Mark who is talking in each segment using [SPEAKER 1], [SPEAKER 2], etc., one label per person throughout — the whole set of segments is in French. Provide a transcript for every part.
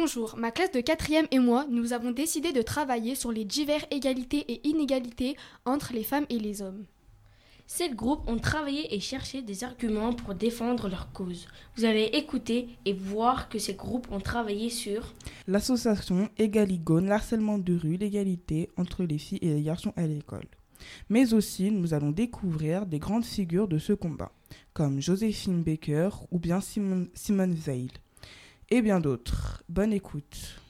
[SPEAKER 1] Bonjour, ma classe de 4e et moi, nous avons décidé de travailler sur les diverses égalités et inégalités entre les femmes et les hommes.
[SPEAKER 2] Sept groupes ont travaillé et cherché des arguments pour défendre leur cause. Vous allez écouter et voir que ces groupes ont travaillé sur
[SPEAKER 3] l'association Egaligone, l'harcèlement de rue, l'égalité entre les filles et les garçons à l'école. Mais aussi, nous allons découvrir des grandes figures de ce combat, comme Joséphine Baker ou bien Simone, Simone Veil, et bien d'autres. Bonne écoute.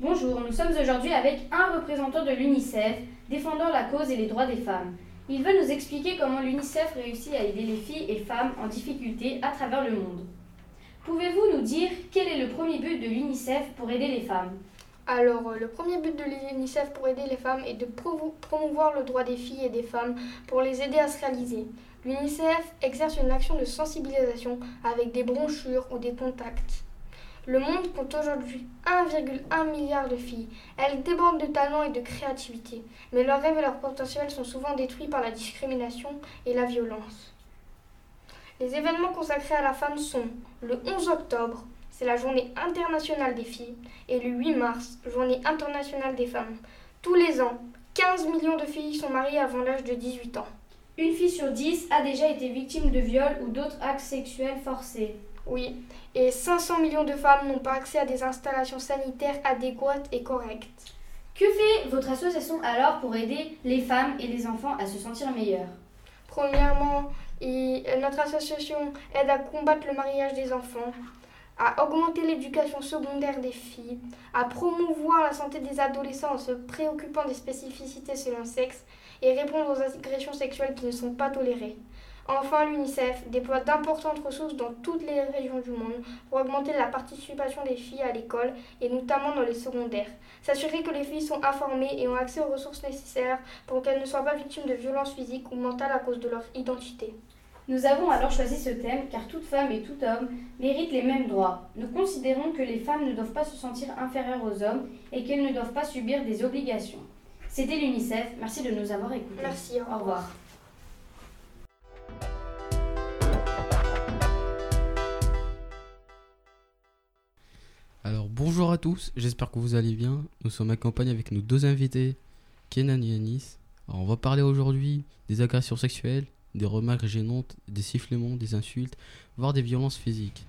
[SPEAKER 4] Bonjour, nous sommes aujourd'hui avec un représentant de l'UNICEF défendant la cause et les droits des femmes. Il veut nous expliquer comment l'UNICEF réussit à aider les filles et femmes en difficulté à travers le monde. Pouvez-vous nous dire quel est le premier but de l'UNICEF pour aider les femmes?
[SPEAKER 5] Alors, euh, le premier but de l'UNICEF pour aider les femmes est de promouvoir le droit des filles et des femmes pour les aider à se réaliser. L'UNICEF exerce une action de sensibilisation avec des brochures ou des contacts. Le monde compte aujourd'hui 1,1 milliard de filles. Elles débordent de talent et de créativité, mais leurs rêves et leurs potentiels sont souvent détruits par la discrimination et la violence. Les événements consacrés à la femme sont le 11 octobre, c'est la journée internationale des filles, et le 8 mars, journée internationale des femmes. Tous les ans, 15 millions de filles sont mariées avant l'âge de 18 ans.
[SPEAKER 4] Une fille sur 10 a déjà été victime de viol ou d'autres actes sexuels forcés.
[SPEAKER 5] Oui, et 500 millions de femmes n'ont pas accès à des installations sanitaires adéquates et correctes.
[SPEAKER 4] Que fait votre association alors pour aider les femmes et les enfants à se sentir meilleurs?
[SPEAKER 5] Premièrement, notre association aide à combattre le mariage des enfants, à augmenter l'éducation secondaire des filles, à promouvoir la santé des adolescents en se préoccupant des spécificités selon sexe et répondre aux agressions sexuelles qui ne sont pas tolérées. Enfin, l'UNICEF déploie d'importantes ressources dans toutes les régions du monde pour augmenter la participation des filles à l'école et notamment dans les secondaires. S'assurer que les filles sont informées et ont accès aux ressources nécessaires pour qu'elles ne soient pas victimes de violences physiques ou mentales à cause de leur identité.
[SPEAKER 4] Nous avons alors choisi ce thème car toute femme et tout homme méritent les mêmes droits. Nous considérons que les femmes ne doivent pas se sentir inférieures aux hommes et qu'elles ne doivent pas subir des obligations. C'était l'UNICEF. Merci de nous avoir écoutés.
[SPEAKER 5] Merci.
[SPEAKER 4] Au revoir.
[SPEAKER 6] Alors bonjour à tous, j'espère que vous allez bien. Nous sommes accompagnés avec nos deux invités, Kenan et Anis. Alors, on va parler aujourd'hui des agressions sexuelles, des remarques gênantes, des sifflements, des insultes, voire des violences physiques.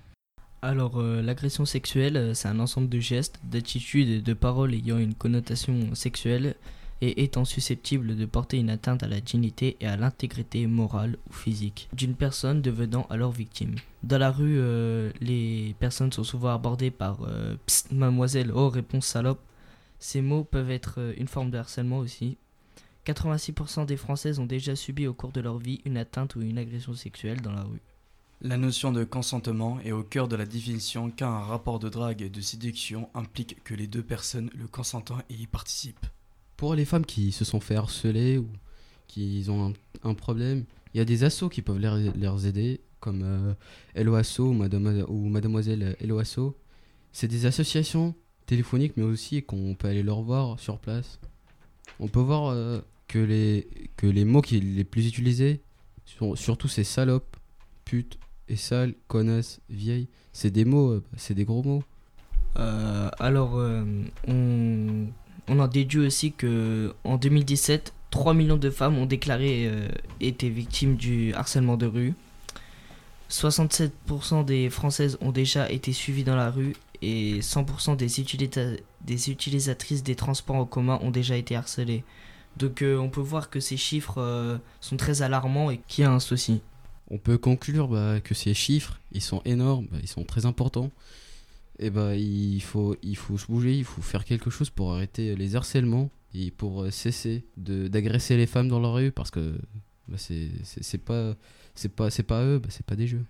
[SPEAKER 7] Alors euh, l'agression sexuelle, euh, c'est un ensemble de gestes, d'attitudes et de paroles ayant une connotation sexuelle et étant susceptible de porter une atteinte à la dignité et à l'intégrité morale ou physique d'une personne devenant alors victime. Dans la rue, euh, les personnes sont souvent abordées par euh, Psst, mademoiselle, oh réponse salope. Ces mots peuvent être une forme de harcèlement aussi. 86% des Françaises ont déjà subi au cours de leur vie une atteinte ou une agression sexuelle dans la rue.
[SPEAKER 8] La notion de consentement est au cœur de la définition car un rapport de drague et de séduction implique que les deux personnes, le consentant, y participent.
[SPEAKER 6] Pour les femmes qui se sont fait harceler ou qui ont un, problème, il y a des assos qui peuvent les, aider, comme euh, Hello Asso ou, ou Mademoiselle Hello Asso. C'est des associations téléphoniques, mais aussi qu'on peut aller leur voir sur place. On peut voir euh, que, les, que les mots qui les plus utilisés, sont, surtout ces salopes, putes et sales, connasses, vieilles, c'est des mots, euh, c'est des gros mots.
[SPEAKER 7] alors, on on en déduit aussi que en 2017, 3 millions de femmes ont déclaré euh, été victimes du harcèlement de rue. 67% des Françaises ont déjà été suivies dans la rue et 100% des, des, utilisatrices des transports en commun ont déjà été harcelées. Donc on peut voir que ces chiffres euh, sont très alarmants et qu'il y a un souci.
[SPEAKER 6] On peut conclure bah, que ces chiffres, ils sont énormes, ils sont très importants et bah, il faut, se bouger, il faut faire quelque chose pour arrêter les harcèlements et pour euh, cesser d'agresser les femmes dans la rue parce que bah, c'est pas pas pas eux, bah, c'est pas des jeux.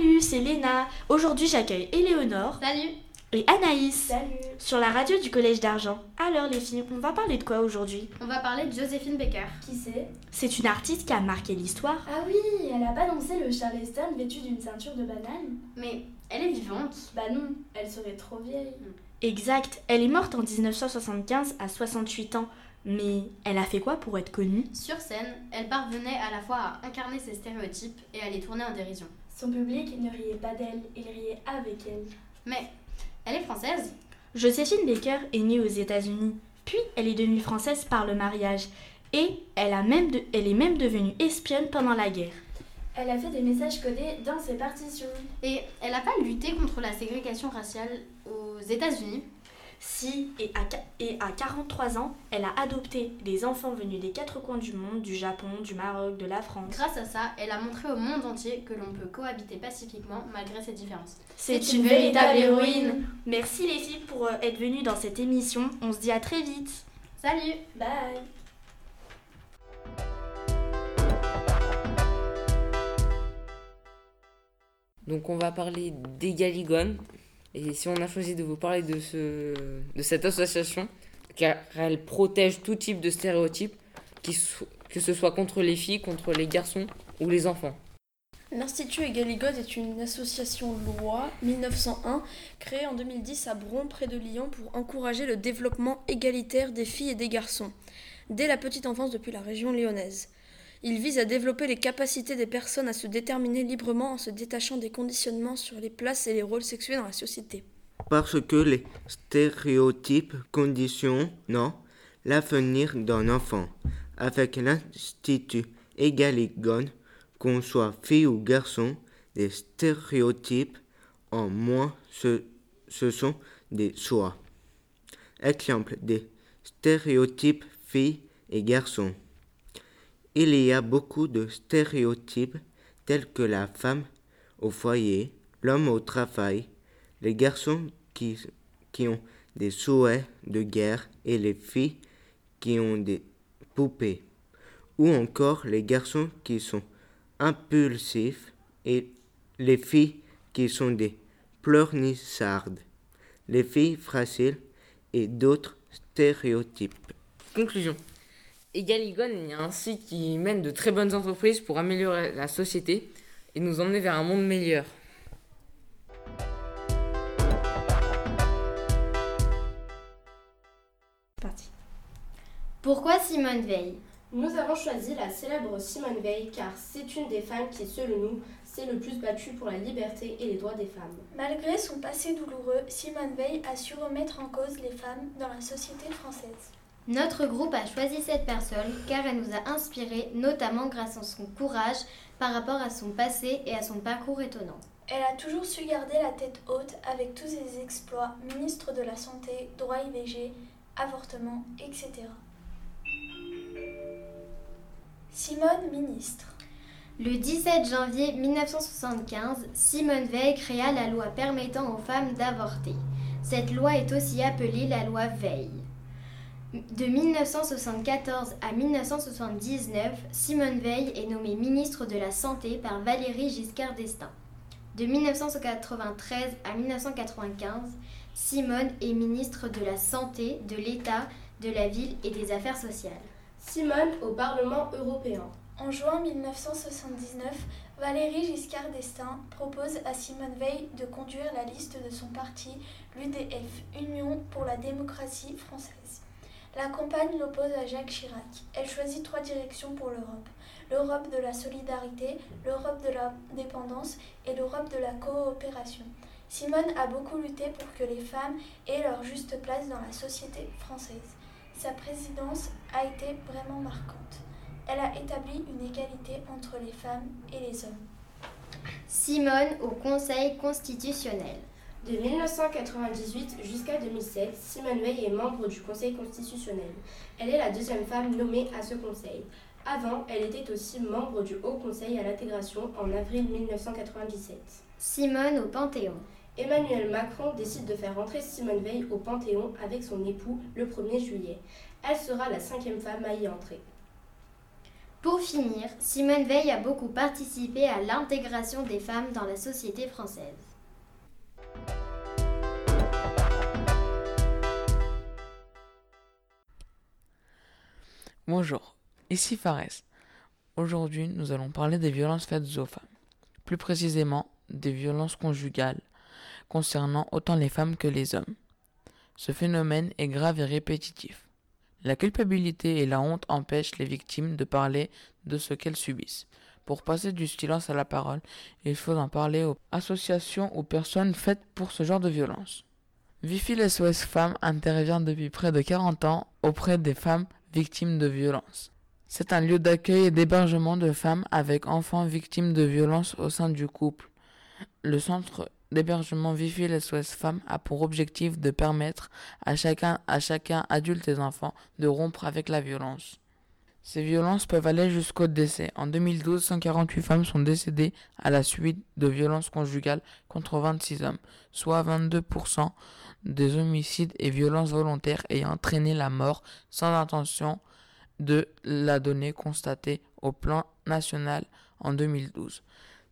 [SPEAKER 9] Salut, c'est Léna. Aujourd'hui, j'accueille Éléonore.
[SPEAKER 10] Salut
[SPEAKER 9] et Anaïs.
[SPEAKER 10] Salut.
[SPEAKER 9] Sur la radio du Collège d'Argent. Alors les filles, on va parler de quoi aujourd'hui?
[SPEAKER 10] On va parler de Joséphine Baker.
[SPEAKER 11] Qui c'est?
[SPEAKER 9] C'est une artiste qui a marqué l'histoire.
[SPEAKER 11] Ah oui, elle a pas dansé le Charleston vêtue d'une ceinture de banane
[SPEAKER 10] Mais elle est vivante.
[SPEAKER 11] Bah non, elle serait trop vieille.
[SPEAKER 9] Exact, elle est morte en 1975 à 68 ans. Mais elle a fait quoi pour être connue?
[SPEAKER 4] Sur scène, elle parvenait à la fois à incarner ses stéréotypes et à les tourner en dérision.
[SPEAKER 11] Son public ne riait pas d'elle, il riait avec elle.
[SPEAKER 4] Mais elle est française
[SPEAKER 9] Joséphine Baker est née aux États-Unis, puis elle est devenue française par le mariage, et elle, a même de- elle est même devenue espionne pendant la guerre.
[SPEAKER 11] Elle a fait des messages codés dans ses partitions.
[SPEAKER 4] Et elle n'a pas lutté contre la ségrégation raciale aux États-Unis
[SPEAKER 9] Si, et à, et à 43 ans, elle a adopté des enfants venus des quatre coins du monde, du Japon, du Maroc, de la France.
[SPEAKER 4] Grâce à ça, elle a montré au monde entier que l'on peut cohabiter pacifiquement malgré ses différences.
[SPEAKER 9] C'est une véritable héroïne. Merci les filles pour euh, être venues dans cette émission. On se dit à très vite.
[SPEAKER 4] Salut
[SPEAKER 11] Bye
[SPEAKER 10] Donc on va parler d'Egaligone. Et si on a choisi de vous parler de, ce, de cette association, car elle protège tout type de stéréotypes, que ce soit contre les filles, contre les garçons ou les enfants.
[SPEAKER 12] L'Institut Égaligote est une association loi 1901 créée en 2010 à Bron près de Lyon pour encourager le développement égalitaire des filles et des garçons dès la petite enfance depuis la région lyonnaise. Il vise à développer les capacités des personnes à se déterminer librement en se détachant des conditionnements sur les places et les rôles sexuels dans la société.
[SPEAKER 13] Parce que les stéréotypes conditionnent l'avenir d'un enfant. Avec l'Institut Egaligone, qu'on soit fille ou garçon, les stéréotypes en moins ce, ce sont des choix. Exemple des stéréotypes filles et garçons. Il y a beaucoup de stéréotypes tels que la femme au foyer, l'homme au travail, les garçons qui, ont des souhaits de guerre et les filles qui ont des poupées, ou encore les garçons qui sont impulsifs et les filles qui sont des pleurnisardes, les filles fragiles et d'autres stéréotypes.
[SPEAKER 10] Conclusion. Egaligone est un site qui mène de très bonnes entreprises pour améliorer la société et nous emmener vers un monde meilleur.
[SPEAKER 9] Parti.
[SPEAKER 4] Pourquoi Simone Veil?
[SPEAKER 14] Nous avons choisi la célèbre Simone Veil car c'est une des femmes qui, selon nous, s'est le plus battue pour la liberté et les droits des femmes.
[SPEAKER 11] Malgré son passé douloureux, Simone Veil a su remettre en cause les femmes dans la société française.
[SPEAKER 1] Notre groupe a choisi cette personne car elle nous a inspirés, notamment grâce à son courage par rapport à son passé et à son parcours étonnant.
[SPEAKER 11] Elle a toujours su garder la tête haute avec tous ses exploits, ministre de la Santé, droit IVG, avortement, etc. Simone, ministre.
[SPEAKER 1] Le 17 janvier 1975, Simone Veil créa la loi permettant aux femmes d'avorter. Cette loi est aussi appelée la loi Veil. De 1974 à 1979, Simone Veil est nommée ministre de la Santé par Valéry Giscard d'Estaing. De 1993 à 1995, Simone est ministre de la Santé, de l'État, de la Ville et des Affaires sociales.
[SPEAKER 14] Simone au Parlement européen.
[SPEAKER 11] En juin 1979, Valéry Giscard d'Estaing propose à Simone Veil de conduire la liste de son parti, l'UDF, Union pour la démocratie française. La campagne l'oppose à Jacques Chirac. Elle choisit trois directions pour l'Europe. L'Europe de la solidarité, l'Europe de la dépendance et l'Europe de la coopération. Simone a beaucoup lutté pour que les femmes aient leur juste place dans la société française. Sa présidence a été vraiment marquante. Elle a établi une égalité entre les femmes et les hommes.
[SPEAKER 1] Simone au Conseil constitutionnel.
[SPEAKER 14] De 1998 jusqu'à 2007, Simone Veil est membre du Conseil constitutionnel. Elle est la deuxième femme nommée à ce conseil. Avant, elle était aussi membre du Haut Conseil à l'intégration en avril 1997.
[SPEAKER 1] Simone au Panthéon.
[SPEAKER 14] Emmanuel Macron décide de faire entrer Simone Veil au Panthéon avec son époux le 1er juillet. Elle sera la cinquième femme à y entrer.
[SPEAKER 1] Pour finir, Simone Veil a beaucoup participé à l'intégration des femmes dans la société française.
[SPEAKER 15] Bonjour, ici Fares. Aujourd'hui, nous allons parler des violences faites aux femmes. Plus précisément, des violences conjugales, concernant autant les femmes que les hommes. Ce phénomène est grave et répétitif. La culpabilité et la honte empêchent les victimes de parler de ce qu'elles subissent. Pour passer du silence à la parole, il faut en parler aux associations ou personnes faites pour ce genre de violence. Vifi SOS Femmes intervient depuis près de 40 ans auprès des femmes victimes de violences. C'est un lieu d'accueil et d'hébergement de femmes avec enfants victimes de violences au sein du couple. Le centre d'hébergement Vifi SOS Femmes a pour objectif de permettre à chacun, à chacun, adulte et enfant, de rompre avec la violence. Ces violences peuvent aller jusqu'au décès. En 2012, 148 femmes sont décédées à la suite de violences conjugales contre 26 hommes, soit 22% des homicides et violences volontaires ayant entraîné la mort sans intention de la donnée constatée au plan national en 2012.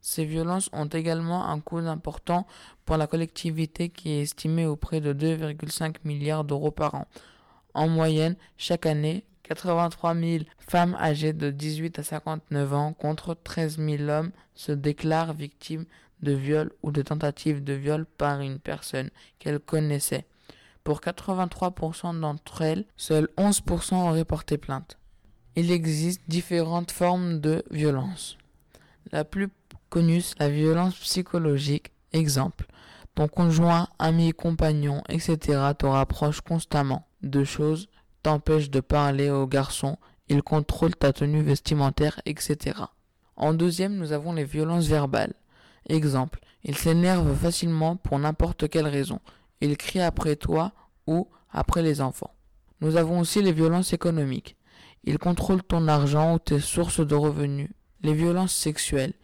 [SPEAKER 15] Ces violences ont également un coût important pour la collectivité qui est estimé auprès de 2,5 milliards d'euros par an. En moyenne, chaque année, 83 000 femmes âgées de 18 à 59 ans contre 13 000 hommes se déclarent victimes de viol ou de tentative de viol par une personne qu'elles connaissaient. Pour 83% d'entre elles, seuls 11% auraient porté plainte. Il existe différentes formes de violence. La plus connue, la violence psychologique. Exemple, ton conjoint, ami, compagnon, etc. te rapproche constamment de choses, t'empêche de parler aux garçons, il contrôle ta tenue vestimentaire, etc. En deuxième, nous avons les violences verbales. Exemple, il s'énerve facilement pour n'importe quelle raison. Il crie après toi ou après les enfants. Nous avons aussi les violences économiques. Il contrôle ton argent ou tes sources de revenus. Les violences sexuelles.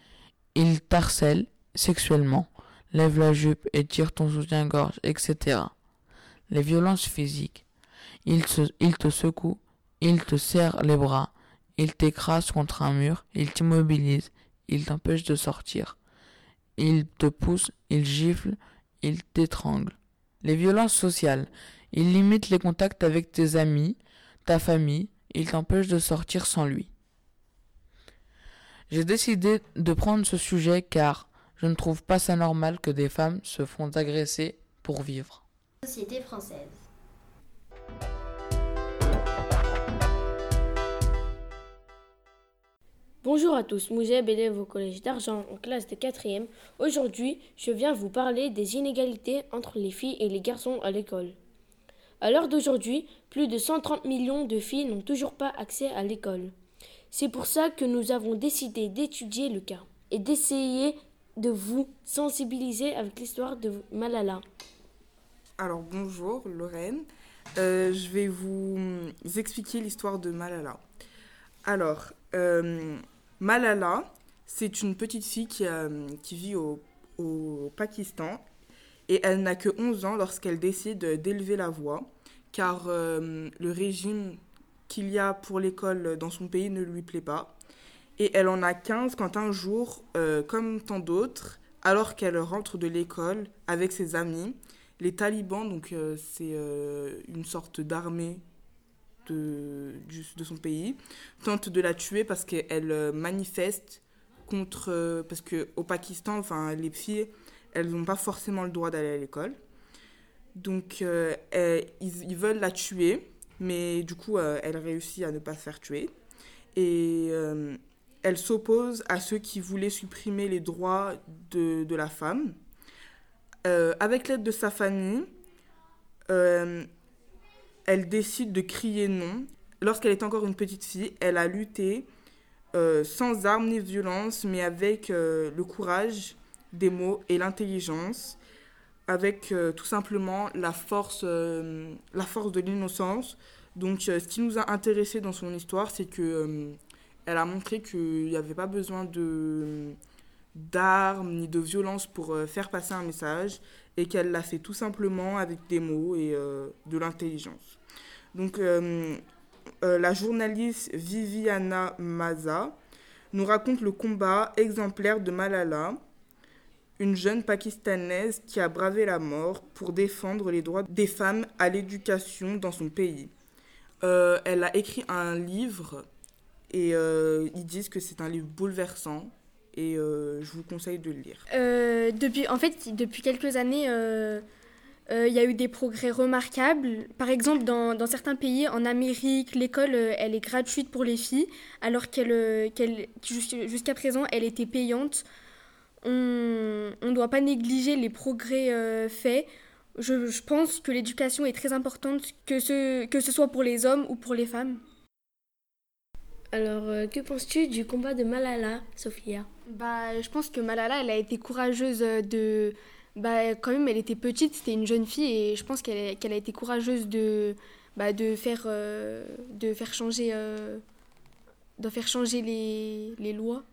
[SPEAKER 15] Il t'harcèle sexuellement, lève la jupe et tire ton soutien-gorge, etc. Les violences physiques. Il, te secoue, il te serre les bras, il t'écrase contre un mur, il t'immobilise, il t'empêche de sortir. Il te pousse, il gifle, il t'étrangle. Les violences sociales. Il limite les contacts avec tes amis, ta famille, il t'empêche de sortir sans lui. J'ai décidé de prendre ce sujet car je ne trouve pas ça normal que des femmes se font agresser pour vivre.
[SPEAKER 1] Société française.
[SPEAKER 2] Bonjour à tous, Mouzeb, élève au collège d'Argent en classe de 4e. Aujourd'hui, je viens vous parler des inégalités entre les filles et les garçons à l'école. À l'heure d'aujourd'hui, plus de 130 millions de filles n'ont toujours pas accès à l'école. C'est pour ça que nous avons décidé d'étudier le cas et d'essayer de vous sensibiliser avec l'histoire de Malala.
[SPEAKER 3] Alors bonjour Lorraine, Euh, je vais vous expliquer l'histoire de Malala. Alors, euh, Malala, c'est une petite fille qui, euh, vit au, Pakistan et elle n'a que 11 ans lorsqu'elle décide d'élever la voix car euh, le régime qu'il y a pour l'école dans son pays ne lui plaît pas. Et elle en a 15 quand un jour, euh, comme tant d'autres, alors qu'elle rentre de l'école avec ses amis, les talibans, donc c'est une sorte d'armée de, de son pays, tentent de la tuer parce qu'elle euh, manifeste contre... euh, parce qu'au Pakistan, enfin, les filles, elles n'ont pas forcément le droit d'aller à l'école. Donc, euh, elle- ils, veulent la tuer, mais du coup, euh, elle réussit à ne pas se faire tuer. Et euh, elle s'oppose à ceux qui voulaient supprimer les droits de, de la femme. Euh, avec l'aide de sa famille, euh, elle décide de crier non. Lorsqu'elle est encore une petite fille, elle a lutté euh, sans armes ni violence, mais avec euh, le courage des mots et l'intelligence, avec euh, tout simplement la force, la force de l'innocence. Donc, ce qui nous a intéressé dans son histoire, c'est que elle a montré qu'il n'y avait pas besoin de d'armes ni de violence pour euh, faire passer un message et qu'elle l'a fait tout simplement avec des mots et euh, de l'intelligence. Donc euh, la journaliste Viviana Maza nous raconte le combat exemplaire de Malala, une jeune pakistanaise qui a bravé la mort pour défendre les droits des femmes à l'éducation dans son pays. Elle a écrit un livre et ils disent que c'est un livre bouleversant et euh, je vous conseille de le lire.
[SPEAKER 16] Euh, depuis, en fait, depuis quelques années, euh, il y a eu des progrès remarquables. Par exemple, dans, certains pays, en Amérique, l'école, elle est gratuite pour les filles, alors qu'elle, qu'elle, jusqu'à présent, elle était payante. On ne doit pas négliger les progrès faits. Je, je, pense que l'éducation est très importante, que ce, que ce soit pour les hommes ou pour les femmes.
[SPEAKER 2] Alors, que penses-tu du combat de Malala, Sophia?
[SPEAKER 16] Bah, Je pense que Malala, elle a été courageuse de... Bah, quand même, elle était petite, c'était une jeune fille, et je pense qu'elle a été courageuse de, bah, de, faire, de faire changer, faire changer les lois.